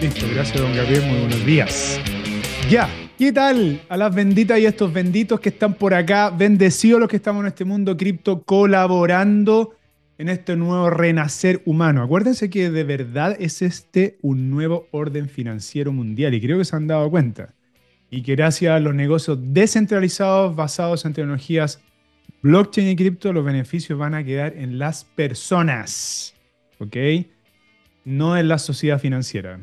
Listo, gracias, don Gabriel. Muy buenos días. Ya, ¿qué tal? A las benditas y a estos benditos que están por acá, bendecidos los que estamos en este mundo cripto colaborando en este nuevo renacer humano. Acuérdense que de verdad es este un nuevo orden financiero mundial y creo que se han dado cuenta. Y que gracias a los negocios descentralizados basados en tecnologías blockchain y cripto, los beneficios van a quedar en las personas. ¿Ok? No en la sociedad financiera.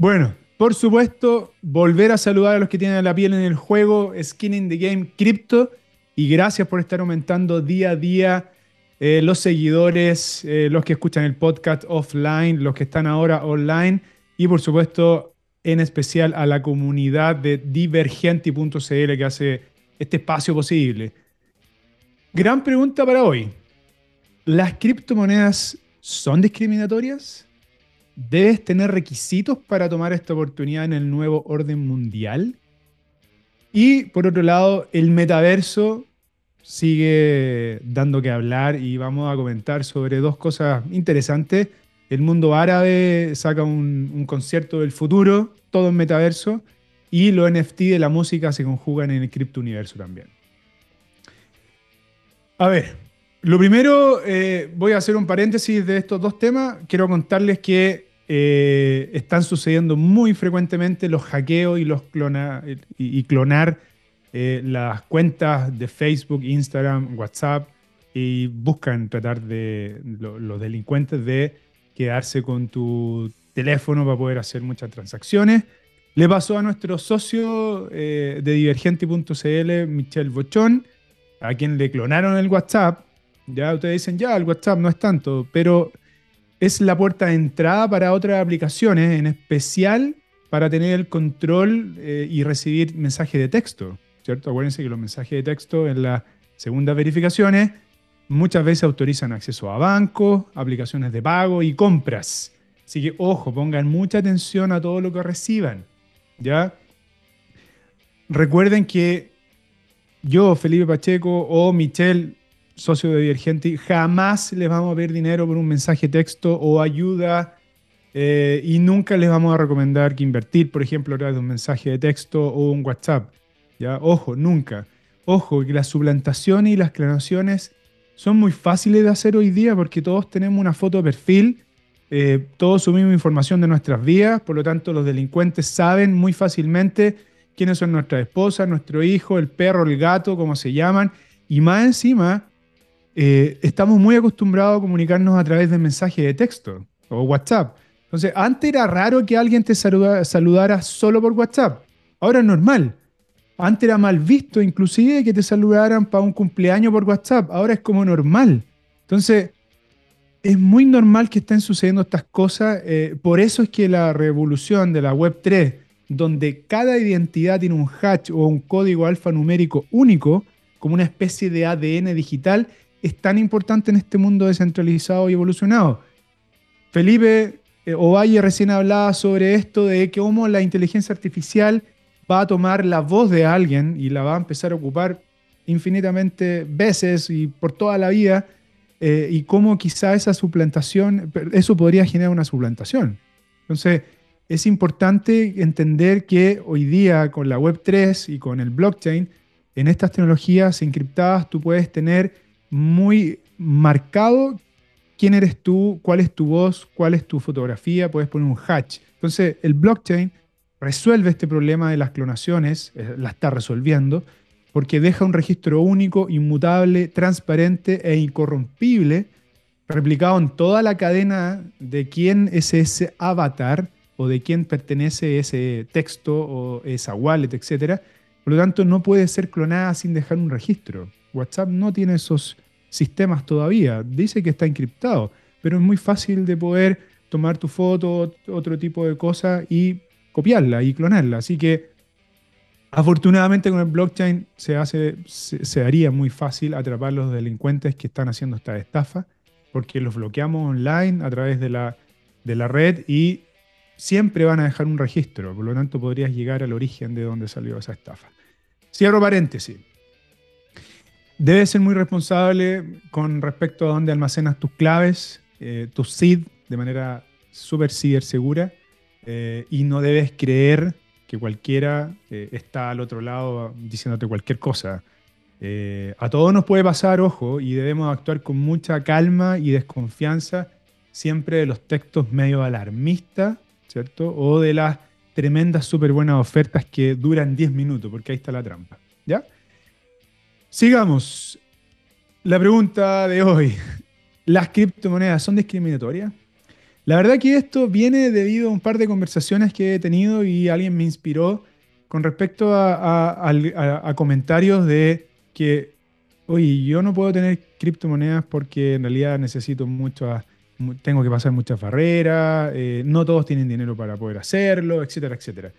Bueno, por supuesto, volver a saludar a los que tienen la piel en el juego, Skin in the Game Crypto, y gracias por estar aumentando día a día eh, los seguidores, eh, los que escuchan el podcast offline, los que están ahora online, y por supuesto, en especial a la comunidad de divergenti.cl que hace este espacio posible. Gran pregunta para hoy. ¿Las criptomonedas son discriminatorias? ¿Debes tener requisitos para tomar esta oportunidad en el nuevo orden mundial? Y por otro lado, el metaverso sigue dando que hablar y vamos a comentar sobre dos cosas interesantes. El mundo árabe saca un, concierto del futuro, todo en metaverso, y los NFT de la música se conjugan en el cripto universo también. A ver, lo primero, eh, voy a hacer un paréntesis de estos dos temas. Quiero contarles que eh, están sucediendo muy frecuentemente los hackeos y, los clonar eh, las cuentas de Facebook, Instagram, WhatsApp y buscan tratar de los delincuentes de quedarse con tu teléfono para poder hacer muchas transacciones. Le pasó a nuestro socio eh, de divergente.cl, Michel Bochón, a quien le clonaron el WhatsApp. Ya ustedes dicen, ya, el WhatsApp no es tanto, pero es la puerta de entrada para otras aplicaciones, en especial para tener el control eh, y recibir mensajes de texto, ¿cierto? Acuérdense que los mensajes de texto en las segundas verificaciones muchas veces autorizan acceso a bancos, aplicaciones de pago y compras. Así que, ojo, pongan mucha atención a todo lo que reciban, ¿ya? Recuerden que yo, Felipe Pacheco o Michelle socio de Divergente, jamás les vamos a pedir dinero por un mensaje texto o ayuda eh, y nunca les vamos a recomendar que invertir, por ejemplo, a través de un mensaje de texto o un WhatsApp. ¿ya? Ojo, nunca. Ojo, que las suplantaciones y las clonaciones son muy fáciles de hacer hoy día porque todos tenemos una foto de perfil, eh, todos subimos información de nuestras vidas, por lo tanto los delincuentes saben muy fácilmente quiénes son nuestras esposas, nuestro hijo, el perro, el gato, como se llaman, y más encima eh, estamos muy acostumbrados a comunicarnos a través de mensajes de texto o WhatsApp. Entonces, antes era raro que alguien te saludara solo por WhatsApp. Ahora es normal. Antes era mal visto inclusive que te saludaran para un cumpleaños por WhatsApp. Ahora es como normal. Entonces, es muy normal que estén sucediendo estas cosas. Eh, por eso es que la revolución de la Web 3, donde cada identidad tiene un hash o un código alfanumérico único, como una especie de ADN digital, es tan importante en este mundo descentralizado y evolucionado. Felipe eh, Ovalle recién hablaba sobre esto de cómo la inteligencia artificial va a tomar la voz de alguien y la va a empezar a ocupar infinitamente veces y por toda la vida, eh, y cómo quizá esa suplantación, eso podría generar una suplantación. Entonces, es importante entender que hoy día con la Web3 y con el blockchain, en estas tecnologías encriptadas tú puedes tener muy marcado quién eres tú, cuál es tu voz, cuál es tu fotografía, puedes poner un hatch. Entonces, el blockchain resuelve este problema de las clonaciones, eh, la está resolviendo, porque deja un registro único, inmutable, transparente e incorrompible, replicado en toda la cadena de quién es ese avatar o de quién pertenece ese texto o esa wallet, etc. Por lo tanto, no puede ser clonada sin dejar un registro. WhatsApp no tiene esos sistemas todavía. Dice que está encriptado, pero es muy fácil de poder tomar tu foto, otro tipo de cosas y copiarla y clonarla. Así que afortunadamente con el blockchain se, hace, se, haría muy fácil atrapar a los delincuentes que están haciendo esta estafa, porque los bloqueamos online a través de la, de la red y siempre van a dejar un registro. Por lo tanto, podrías llegar al origen de donde salió esa estafa. Cierro paréntesis. Debes ser muy responsable con respecto a dónde almacenas tus claves, eh, tus SID, de manera súper ciber segura. eh, y no debes creer que cualquiera eh, está al otro lado diciéndote cualquier cosa. Eh, a todos nos puede pasar, ojo, y debemos actuar con mucha calma y desconfianza siempre de los textos medio alarmistas, ¿cierto? O de las tremendas súper buenas ofertas que duran 10 minutos, porque ahí está la trampa, ¿ya? Sigamos. La pregunta de hoy. ¿Las criptomonedas son discriminatorias? La verdad que esto viene debido a un par de conversaciones que he tenido y alguien me inspiró con respecto a, comentarios de que, oye, yo no puedo tener criptomonedas porque en realidad necesito mucho, tengo que pasar muchas barreras, eh, no todos tienen dinero para poder hacerlo, etcétera, etcétera.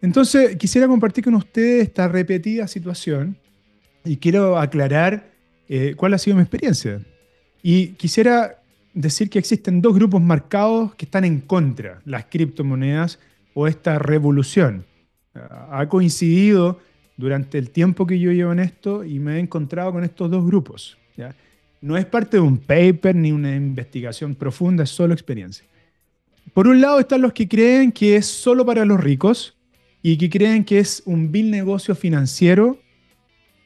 Entonces, quisiera compartir con ustedes esta repetida situación y quiero aclarar eh, cuál ha sido mi experiencia. Y quisiera decir que existen dos grupos marcados que están en contra, las criptomonedas o esta revolución. Ha coincidido durante el tiempo que yo llevo en esto y me he encontrado con estos dos grupos. No es parte de un paper ni una investigación profunda, es solo experiencia. Por un lado están los que creen que es solo para los ricos y que creen que es un vil negocio financiero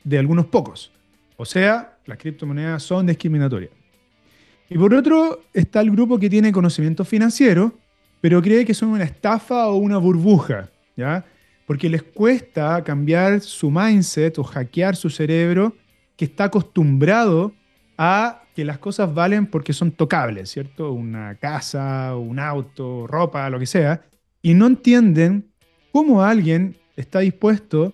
de algunos pocos. O sea, las criptomonedas son discriminatorias. Y por otro está el grupo que tiene conocimiento financiero, pero cree que son una estafa o una burbuja, ¿ya? Porque les cuesta cambiar su mindset o hackear su cerebro que está acostumbrado a que las cosas valen porque son tocables, ¿cierto? Una casa, un auto, ropa, lo que sea, y no entienden cómo alguien está dispuesto,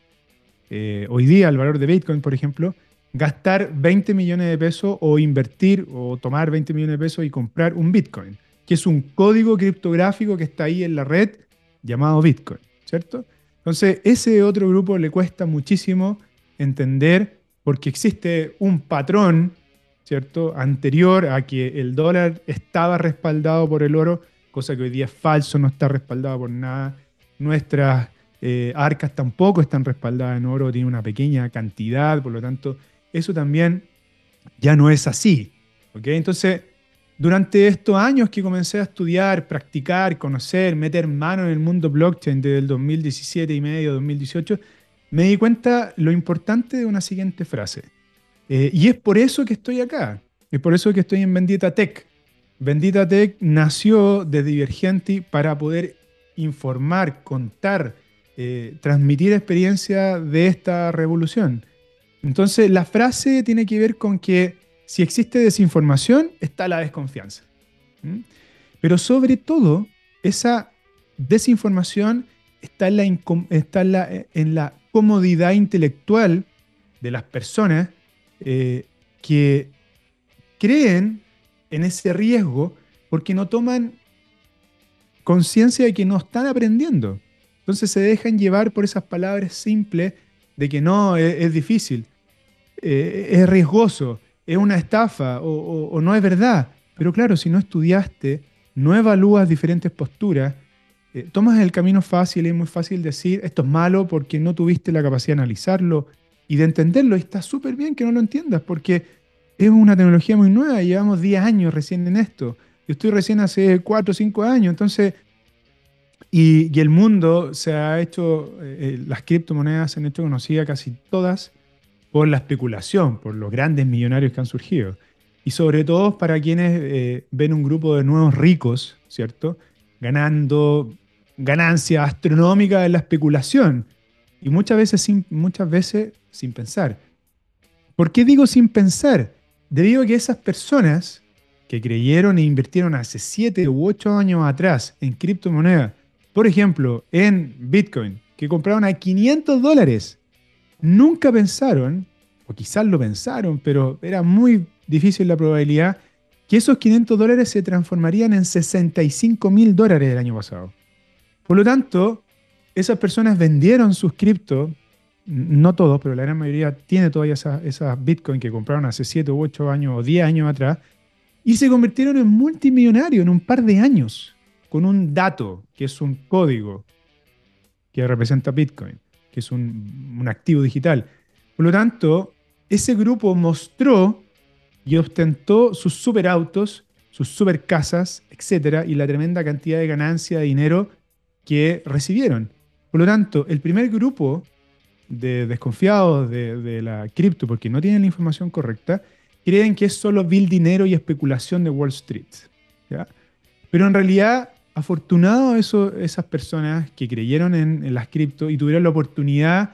eh, hoy día el valor de Bitcoin, por ejemplo, gastar 20 millones de pesos o invertir o tomar 20 millones de pesos y comprar un Bitcoin, que es un código criptográfico que está ahí en la red llamado Bitcoin, ¿cierto? Entonces, ese otro grupo le cuesta muchísimo entender porque existe un patrón, ¿cierto? Anterior a que el dólar estaba respaldado por el oro, cosa que hoy día es falso, no está respaldado por nada. Nuestras eh, arcas tampoco están respaldadas en oro, tiene una pequeña cantidad, por lo tanto, eso también ya no es así. Entonces, durante estos años que comencé a estudiar, practicar, conocer, meter mano en el mundo blockchain desde el 2017 y medio, 2018, me di cuenta lo importante de una siguiente frase. Eh, y es por eso que estoy acá. Es por eso que estoy en Bendita Tech. Bendita Tech nació de Divergenti para poder informar, contar, eh, transmitir experiencia de esta revolución. Entonces, la frase tiene que ver con que si existe desinformación, está la desconfianza. Pero sobre todo, esa desinformación está en la, comodidad intelectual de las personas eh, que creen en ese riesgo porque no toman conciencia de que no están aprendiendo. Entonces se dejan llevar por esas palabras simples de que no, es difícil. Eh, es riesgoso, es una estafa o, no es verdad. Pero claro, si no estudiaste, no evalúas diferentes posturas, eh, tomas el camino fácil es muy fácil decir esto es malo porque no tuviste la capacidad de analizarlo y de entenderlo. Y está súper bien que no lo entiendas porque es una tecnología muy nueva, llevamos 10 años recién en esto. Yo estoy recién hace 4 o 5 años, entonces, y, el mundo se ha hecho, eh, las criptomonedas se han hecho conocidas casi todas por la especulación, por los grandes millonarios que han surgido. Y sobre todo para quienes eh, ven un grupo de nuevos ricos, ¿cierto? Ganando ganancias astronómicas en la especulación. Y muchas veces sin, muchas veces sin pensar. ¿Por qué digo sin pensar? Debido a que esas personas que creyeron e invirtieron hace 7 u 8 años atrás en criptomonedas, por ejemplo, en Bitcoin, que compraron a 500 dólares nunca pensaron, o quizás lo pensaron, pero era muy difícil la probabilidad, que esos 500 dólares se transformarían en 65 mil dólares el año pasado. Por lo tanto, esas personas vendieron sus cripto, no todos, pero la gran mayoría tiene todavía esas esa Bitcoin que compraron hace 7 u 8 años o 10 años atrás, y se convirtieron en multimillonarios en un par de años, con un dato, que es un código que representa Bitcoin que es un, activo digital. Por lo tanto, ese grupo mostró y ostentó sus superautos, sus supercasas, etcétera, y la tremenda cantidad de ganancia de dinero que recibieron. Por lo tanto, el primer grupo de desconfiados de, la cripto, porque no tienen la información correcta, creen que es solo vil dinero y especulación de Wall Street. Pero en realidad, afortunado eso, esas personas que creyeron en, en las cripto y tuvieron la oportunidad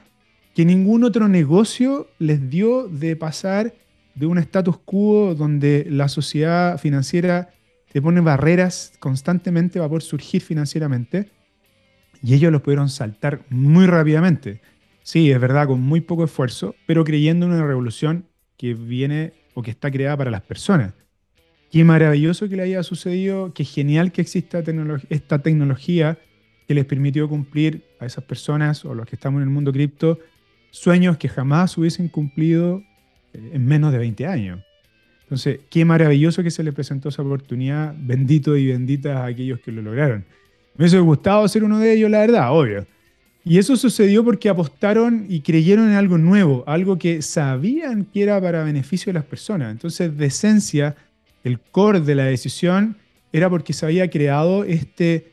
que ningún otro negocio les dio de pasar de un status quo donde la sociedad financiera te pone barreras constantemente para poder surgir financieramente y ellos los pudieron saltar muy rápidamente. Sí, es verdad, con muy poco esfuerzo, pero creyendo en una revolución que viene o que está creada para las personas. Qué maravilloso que le haya sucedido, qué genial que exista esta tecnología que les permitió cumplir a esas personas o los que estamos en el mundo cripto sueños que jamás hubiesen cumplido eh, en menos de 20 años. Entonces, qué maravilloso que se les presentó esa oportunidad, bendito y benditas a aquellos que lo lograron. Me hubiese gustado ser uno de ellos, la verdad, obvio. Y eso sucedió porque apostaron y creyeron en algo nuevo, algo que sabían que era para beneficio de las personas. Entonces, de esencia, el core de la decisión era porque se había creado este,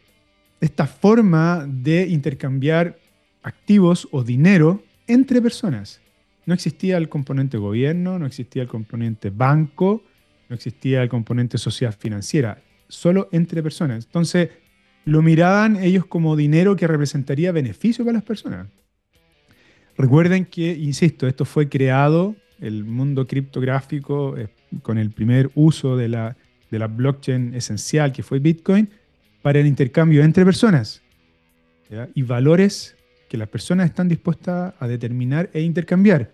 esta forma de intercambiar activos o dinero entre personas. No existía el componente gobierno, no existía el componente banco, no existía el componente sociedad financiera, solo entre personas. Entonces, lo miraban ellos como dinero que representaría beneficio para las personas. Recuerden que, insisto, esto fue creado, el mundo criptográfico, eh, con el primer uso de la, de la blockchain esencial que fue Bitcoin, para el intercambio entre personas y valores que las personas están dispuestas a determinar e intercambiar.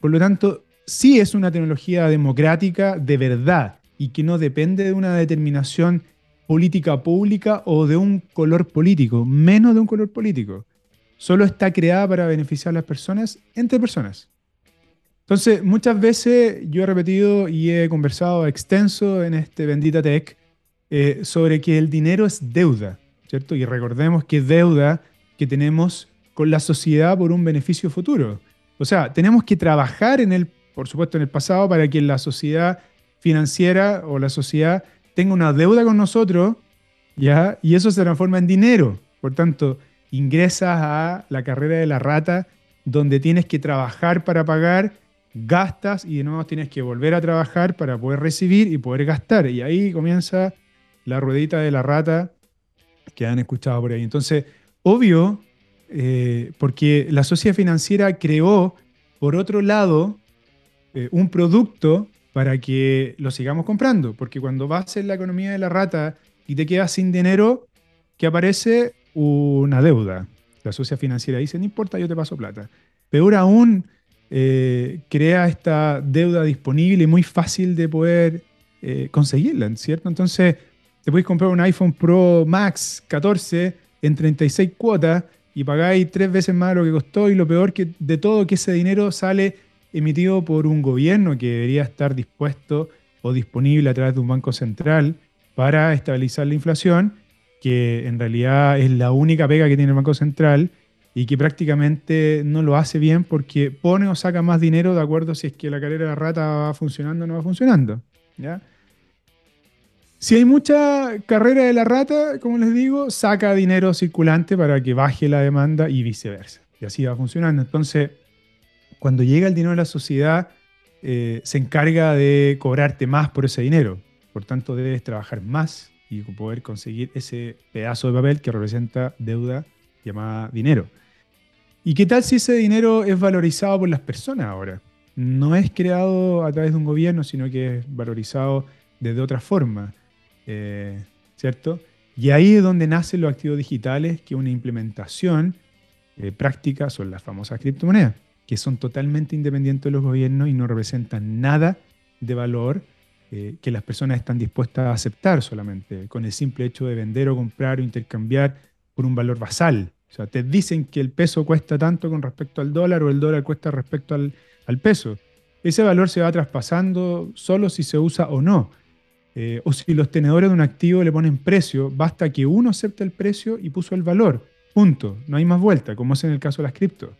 Por lo tanto, sí es una tecnología democrática de verdad y que no depende de una determinación política pública o de un color político, menos de un color político. Solo está creada para beneficiar a las personas entre personas. Entonces, muchas veces yo he repetido y he conversado extenso en este Bendita Tech eh, sobre que el dinero es deuda, ¿cierto? Y recordemos que deuda que tenemos con la sociedad por un beneficio futuro. O sea, tenemos que trabajar en el, por supuesto, en el pasado para que la sociedad financiera o la sociedad tenga una deuda con nosotros, ¿ya? Y eso se transforma en dinero. Por tanto, ingresas a la carrera de la rata, donde tienes que trabajar para pagar, gastas y de nuevo tienes que volver a trabajar para poder recibir y poder gastar. Y ahí comienza la ruedita de la rata que han escuchado por ahí. Entonces, obvio eh, porque la sociedad financiera creó, por otro lado, eh, un producto para que lo sigamos comprando, porque cuando vas en la economía de la rata y te quedas sin dinero, que aparece una deuda. La sociedad financiera dice, no importa, yo te paso plata. Peor aún, eh, crea esta deuda disponible y muy fácil de poder conseguirla, ¿cierto? Entonces, te puedes comprar un iPhone Pro Max 14 en 36 cuotas y pagáis tres veces más lo que costó y lo peor que de todo que ese dinero sale emitido por un gobierno que debería estar dispuesto o disponible a través de un banco central para estabilizar la inflación, que en realidad es la única pega que tiene el Banco Central y que prácticamente no lo hace bien porque pone o saca más dinero de acuerdo si es que la carrera de la rata va funcionando o no va funcionando. ¿ya? Si hay mucha carrera de la rata, como les digo, saca dinero circulante para que baje la demanda y viceversa. Y así va funcionando. Entonces, cuando llega el dinero de la sociedad, eh, se encarga de cobrarte más por ese dinero. Por tanto, debes trabajar más y poder conseguir ese pedazo de papel que representa deuda llamada dinero. ¿Y qué tal si ese dinero es valorizado por las personas ahora? No es creado a través de un gobierno, sino que es valorizado desde otra forma. Eh, ¿cierto? Y ahí es donde nacen los activos digitales, que una implementación eh, práctica son las famosas criptomonedas, que son totalmente independientes de los gobiernos y no representan nada de valor eh, que las personas están dispuestas a aceptar solamente, con el simple hecho de vender o comprar o intercambiar por un valor basal. O sea, te dicen que el peso cuesta tanto con respecto al dólar o el dólar cuesta respecto al, al peso. Ese valor se va traspasando solo si se usa o no. Eh, o si los tenedores de un activo le ponen precio, basta que uno acepte el precio y puso el valor. Punto. No hay más vuelta, como es en el caso de las criptos.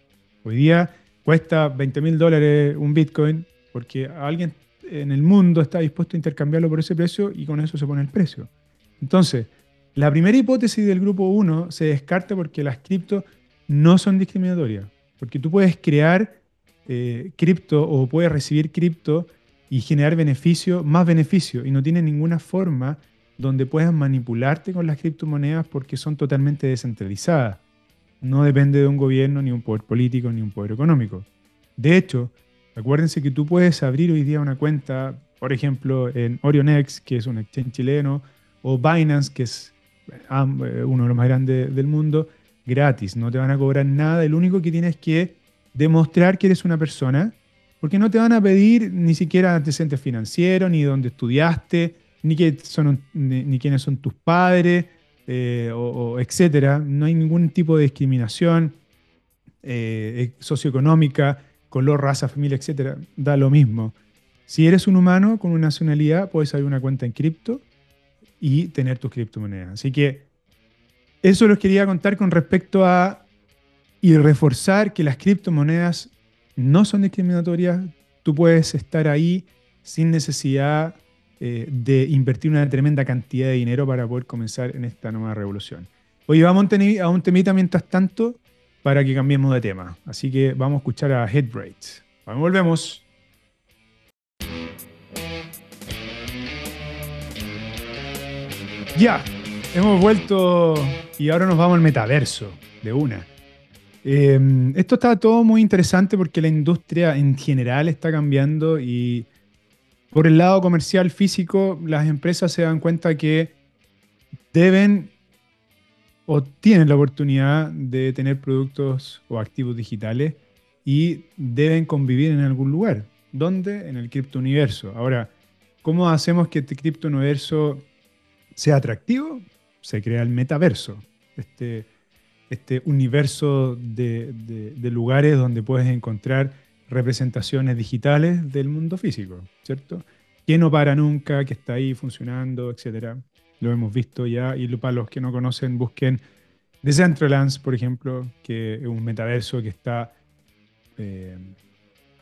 Hoy día cuesta 20 mil dólares un Bitcoin porque alguien en el mundo está dispuesto a intercambiarlo por ese precio y con eso se pone el precio. Entonces, La primera hipótesis del grupo 1 se descarta porque las cripto no son discriminatorias. Porque tú puedes crear eh, cripto o puedes recibir cripto y generar beneficio, más beneficio, y no tiene ninguna forma donde puedas manipularte con las criptomonedas porque son totalmente descentralizadas. No depende de un gobierno, ni un poder político, ni un poder económico. De hecho, acuérdense que tú puedes abrir hoy día una cuenta, por ejemplo, en Orionex, que es un exchange chileno, o Binance, que es uno de los más grandes del mundo, gratis. No te van a cobrar nada. El único que tienes que demostrar que eres una persona, porque no te van a pedir ni siquiera antecedentes financieros, ni dónde estudiaste, ni, que son, ni, quiénes son tus padres, eh, o, etcétera. No hay ningún tipo de discriminación eh, socioeconómica, color, raza, familia, etcétera. Da lo mismo. Si eres un humano con una nacionalidad, puedes abrir una cuenta en cripto y tener tus criptomonedas. Así que eso los quería contar con respecto a y reforzar que las criptomonedas no son discriminatorias. Tú puedes estar ahí sin necesidad eh, de invertir una tremenda cantidad de dinero para poder comenzar en esta nueva revolución. Oye, vamos a un temita mientras tanto para que cambiemos de tema. Así que vamos a escuchar a Headbraid. Volvemos. Ya, hemos vuelto y ahora nos vamos al metaverso de una. Em, esto está todo muy interesante porque la industria en general está cambiando y por el lado comercial físico, las empresas se dan cuenta que deben o tienen la oportunidad de tener productos o activos digitales y deben convivir en algún lugar. ¿Dónde? En el criptouniverso. Ahora, ¿cómo hacemos que este criptouniverso sea atractivo? Se crea el metaverso, este, este universo de, de lugares donde puedes encontrar representaciones digitales del mundo físico, ¿cierto? Que no para nunca, que está ahí funcionando, etc. Lo hemos visto ya y para los que no conocen, busquen Decentralands, por ejemplo, que es un metaverso que está eh,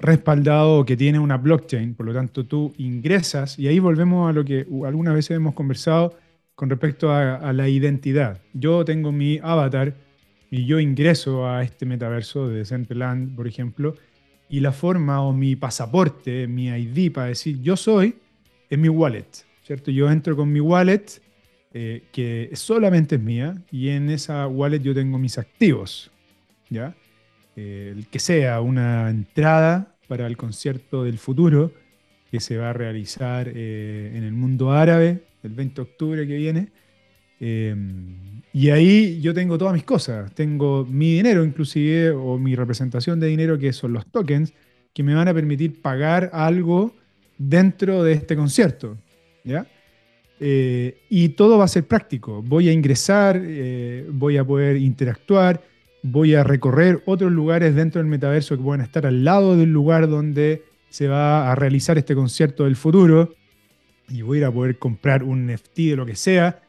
respaldado, que tiene una blockchain, por lo tanto tú ingresas y ahí volvemos a lo que algunas veces hemos conversado con respecto a, a la identidad. Yo tengo mi avatar y yo ingreso a este metaverso de Decentraland, por ejemplo, y la forma o mi pasaporte, mi ID para decir yo soy, es mi wallet, ¿cierto? Yo entro con mi wallet, eh, que solamente es mía, y en esa wallet yo tengo mis activos, ¿ya? Eh, el que sea una entrada para el concierto del futuro que se va a realizar eh, en el mundo árabe el 20 de octubre que viene. y ahí yo tengo todas mis cosas. Tengo mi dinero inclusive o mi representación de dinero que son los tokens que me van a permitir pagar algo dentro de este concierto. ¿ya? Eh, y todo va a ser práctico. Voy a ingresar, eh, voy a poder interactuar, voy a recorrer otros lugares dentro del metaverso que pueden estar al lado del lugar donde se va a realizar este concierto del futuro. Y voy a poder comprar un NFT de lo que sea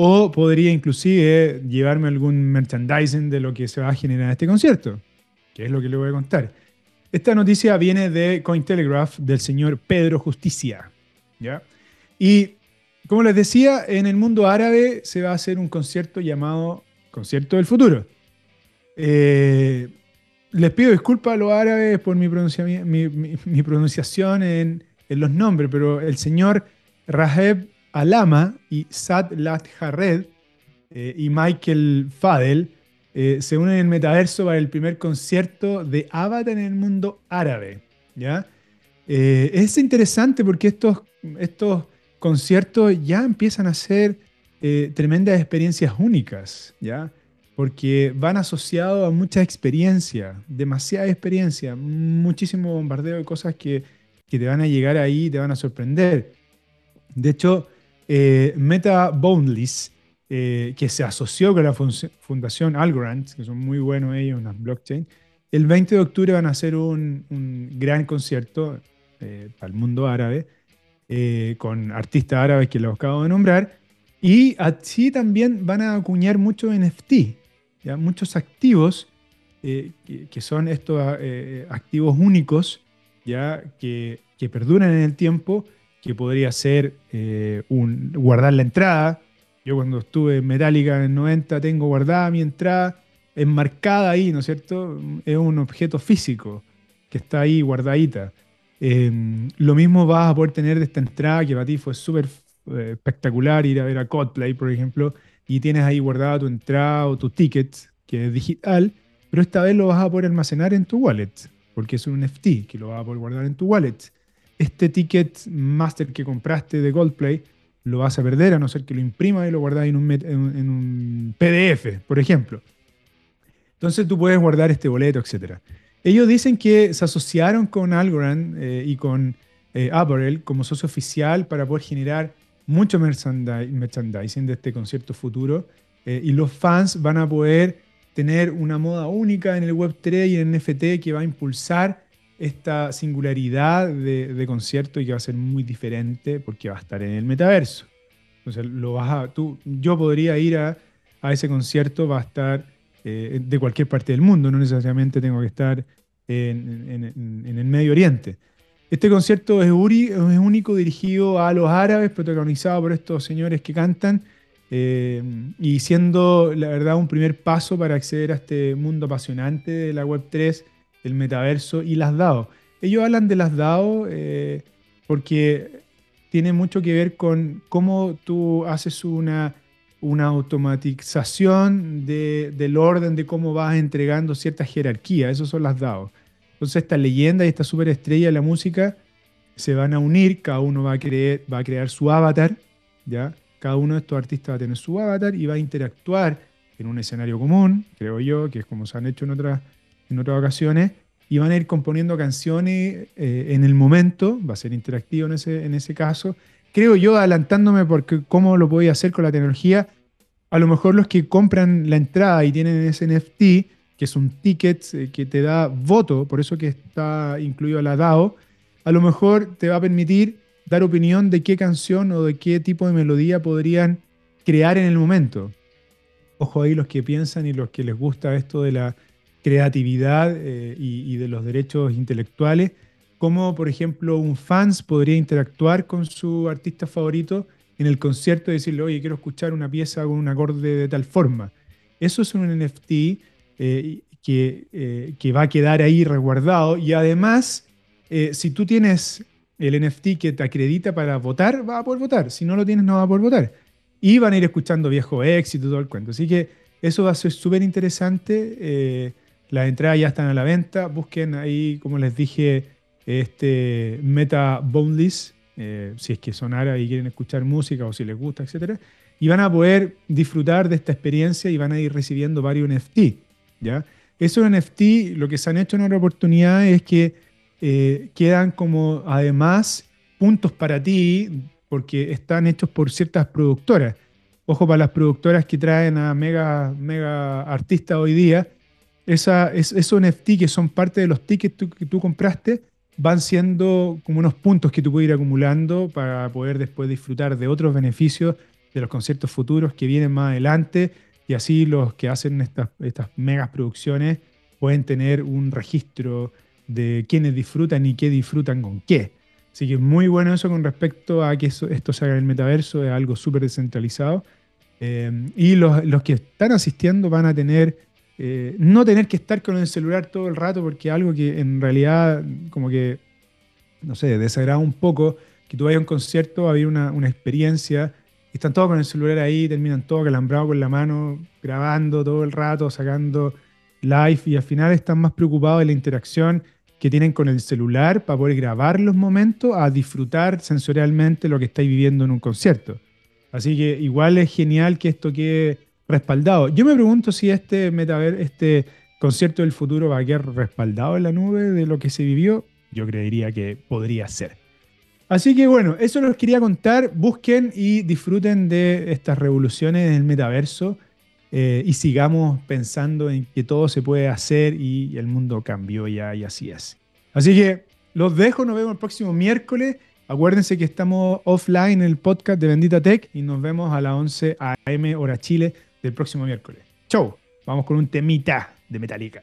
o podría inclusive llevarme algún merchandising de lo que se va a generar en este concierto, que es lo que le voy a contar. Esta noticia viene de Cointelegraph del señor Pedro Justicia. ¿ya? Y como les decía, en el mundo árabe se va a hacer un concierto llamado Concierto del Futuro. Eh, les pido disculpas a los árabes por mi, pronunciación en, los nombres, pero el señor Raheb Alama y Sad Lat Jared eh, y Michael Fadel eh, se unen en metaverso para el primer concierto de Avatar en el mundo árabe. ¿ya? Es interesante porque estos, estos conciertos ya empiezan a ser tremendas experiencias únicas, ¿ya? Porque van asociados a mucha experiencia, demasiada experiencia, muchísimo bombardeo de cosas que, que te van a llegar ahí y te van a sorprender. De hecho, eh, Meta Boundless, eh, que se asoció con la fundación Algorand, que son muy buenos ellos en las blockchain, el 20 de octubre van a hacer un, gran concierto eh, para el mundo árabe, con artistas árabes que los acabo de nombrar, y así también van a acuñar muchos NFT, ¿ya? muchos activos que, que, son estos activos únicos ya que, perduran en el tiempo que podría ser eh, guardar la entrada. Yo cuando estuve en Metallica en el 90 tengo guardada mi entrada enmarcada ahí, ¿no es cierto? Es un objeto físico que está ahí guardadita. Em, lo mismo vas a poder tener de esta entrada que para ti fue súper eh, espectacular ir a ver a Coldplay, por ejemplo, y tienes ahí guardada tu entrada o tu ticket, que es digital, pero esta vez lo vas a poder almacenar en tu wallet, porque es un NFT que lo vas a poder guardar en tu wallet. Este ticket master que compraste de Coldplay lo vas a perder a no ser que lo imprimas y lo guardas en un, en un PDF, por ejemplo. Entonces tú puedes guardar este boleto, etc. Ellos dicen que se asociaron con Algorand eh, y con eh, Apparel como socio oficial para poder generar mucho merchandising de este concierto futuro eh, y los fans van a poder tener una moda única en el Web3 y en el NFT que va a impulsar esta singularidad de, concierto y que va a ser muy diferente porque va a estar en el metaverso. Entonces, lo vas tú, yo podría ir a, a ese concierto, va a estar eh, de cualquier parte del mundo, no necesariamente tengo que estar en, el Medio Oriente. Este concierto es, único, dirigido a los árabes, protagonizado por estos señores que cantan, eh, y siendo, la verdad, un primer paso para acceder a este mundo apasionante de la Web3, el metaverso y las DAO. Ellos hablan de las DAO eh, porque tiene mucho que ver con cómo tú haces una una automatización del orden de cómo vas entregando ciertas jerarquías. Esos son las DAO. Entonces esta leyenda y esta superestrella de la música se van a unir, cada uno va a, creer, va a crear su avatar, ¿ya? Cada uno de estos artistas va a tener su avatar y va a interactuar en un escenario común, creo yo, que es como se han hecho en otras, en otras ocasiones, y van a ir componiendo canciones eh, en el momento, va a ser interactivo en ese, en ese caso, creo yo, adelantándome porque cómo lo podía hacer con la tecnología, a lo mejor los que compran la entrada y tienen ese NFT, que es un ticket eh, que te da voto, por eso que está incluido la DAO, a lo mejor te va a permitir dar opinión de qué canción o de qué tipo de melodía podrían crear en el momento. Ojo ahí los que piensan y los que les gusta esto de la creatividad eh, y de los derechos intelectuales cómo, por ejemplo, un fans podría interactuar con su artista favorito en el concierto y decirle, oye, quiero escuchar una pieza con un acorde de tal forma. Eso es un NFT eh, que, eh, que, va a quedar ahí resguardado y además, eh, si tú tienes el NFT que te acredita para votar, va a poder votar. Si no lo tienes, no va a poder votar. Y van a ir escuchando viejo éxito todo el cuento. Así que eso va a ser súper interesante. las entradas ya están a la venta. Busquen ahí, como les dije, este Meta Boundless, si es que son árabes y quieren escuchar música o si les gusta, etc. Y van a poder disfrutar de esta experiencia y van a ir recibiendo varios NFT. ¿Ya? Esos NFT, lo que se han hecho en otra oportunidad es que eh, quedan como además puntos para ti porque están hechos por ciertas productoras. Ojo para las productoras que traen a mega, mega artistas hoy día. Esa, es, esos NFT que son parte de los tickets que tú compraste van siendo como unos puntos que tú puedes ir acumulando para poder después disfrutar de otros beneficios de los conciertos futuros que vienen más adelante y así los que hacen estas, estas megas producciones pueden tener un registro de quiénes disfrutan y qué disfrutan con qué. Así que muy bueno eso con respecto a que esto se haga en el metaverso, es algo súper descentralizado. Eh, y los, los, que están asistiendo van a tener eh, no tener que estar con el celular todo el rato, porque algo que en realidad como que, no sé, desagrada un poco, que tú vayas a un concierto a una, una experiencia, están todos con el celular ahí, terminan todos calambrados con la mano, grabando todo el rato, sacando live, y al final están más preocupados de la interacción que tienen con el celular para poder grabar los momentos, a disfrutar sensorialmente lo que estáis viviendo en un concierto. Así que igual es genial que esto quede respaldado. Yo me pregunto si este metaver, este concierto del futuro va a quedar respaldado en la nube de lo que se vivió. Yo creería que podría ser. Así que bueno, eso los quería contar. Busquen y disfruten de estas revoluciones en el metaverso eh, y sigamos pensando en que todo se puede hacer y el mundo cambió ya y así es. Así que los dejo, nos vemos el próximo miércoles. Acuérdense que estamos offline en el podcast de Bendita Tech y nos vemos a las 11 a.m. hora Chile del próximo miércoles. Chau, vamos con un temita de Metallica.